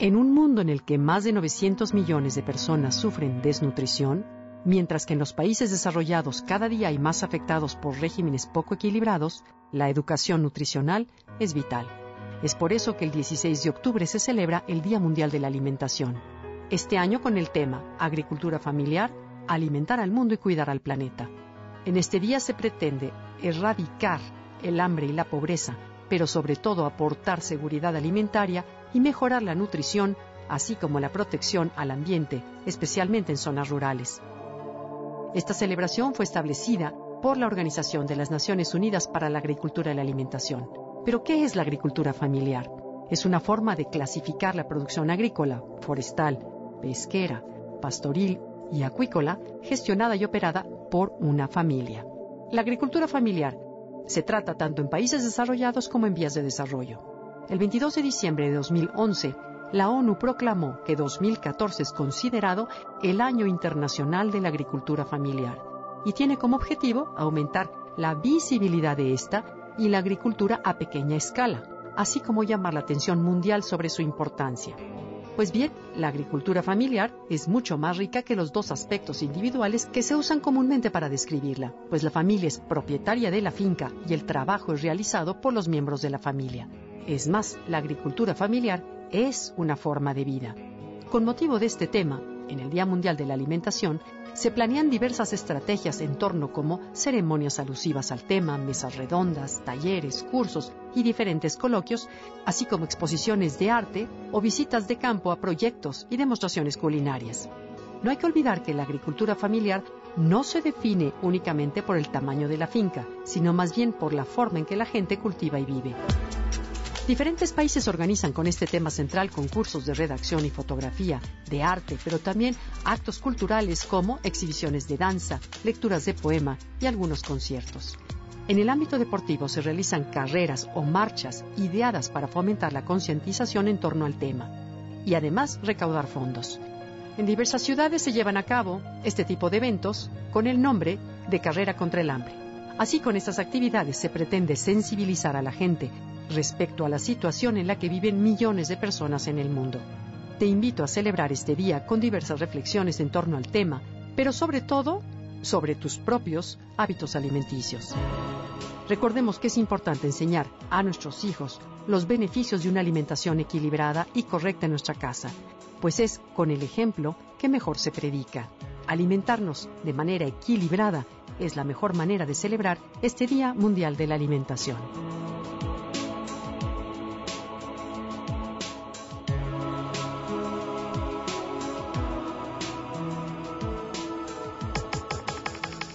En un mundo en el que más de 900 millones de personas sufren desnutrición, mientras que en los países desarrollados cada día hay más afectados por regímenes poco equilibrados, la educación nutricional es vital. Es por eso que el 16 de octubre se celebra el Día Mundial de la Alimentación. Este año con el tema Agricultura familiar, alimentar al mundo y cuidar al planeta. En este día se pretende erradicar el hambre y la pobreza, pero sobre todo aportar seguridad alimentaria y mejorar la nutrición, así como la protección al ambiente, especialmente en zonas rurales. Esta celebración fue establecida por la Organización de las Naciones Unidas para la Agricultura y la Alimentación. Pero, ¿qué es la agricultura familiar? Es una forma de clasificar la producción agrícola, forestal, pesquera, pastoril y acuícola gestionada y operada por una familia. La agricultura familiar se trata tanto en países desarrollados como en vías de desarrollo. El 22 de diciembre de 2011, la ONU proclamó que 2014 es considerado el Año Internacional de la Agricultura Familiar y tiene como objetivo aumentar la visibilidad de esta y la agricultura a pequeña escala, así como llamar la atención mundial sobre su importancia. Pues bien, la agricultura familiar es mucho más rica que los dos aspectos individuales que se usan comúnmente para describirla, pues la familia es propietaria de la finca y el trabajo es realizado por los miembros de la familia. Es más, la agricultura familiar es una forma de vida. Con motivo de este tema, en el Día Mundial de la Alimentación, se planean diversas estrategias en torno como ceremonias alusivas al tema, mesas redondas, talleres, cursos y diferentes coloquios, así como exposiciones de arte o visitas de campo a proyectos y demostraciones culinarias. No hay que olvidar que la agricultura familiar no se define únicamente por el tamaño de la finca, sino más bien por la forma en que la gente cultiva y vive. Diferentes países organizan con este tema central concursos de redacción y fotografía, de arte, pero también actos culturales como exhibiciones de danza, lecturas de poema y algunos conciertos. En el ámbito deportivo se realizan carreras o marchas ideadas para fomentar la concientización en torno al tema y además recaudar fondos. En diversas ciudades se llevan a cabo este tipo de eventos con el nombre de Carrera contra el Hambre. Así con estas actividades se pretende sensibilizar a la gente respecto a la situación en la que viven millones de personas en el mundo. Te invito a celebrar este día con diversas reflexiones en torno al tema, pero sobre todo sobre tus propios hábitos alimenticios. Recordemos que es importante enseñar a nuestros hijos los beneficios de una alimentación equilibrada y correcta en nuestra casa, pues es con el ejemplo que mejor se predica. Alimentarnos de manera equilibrada es la mejor manera de celebrar este Día Mundial de la Alimentación.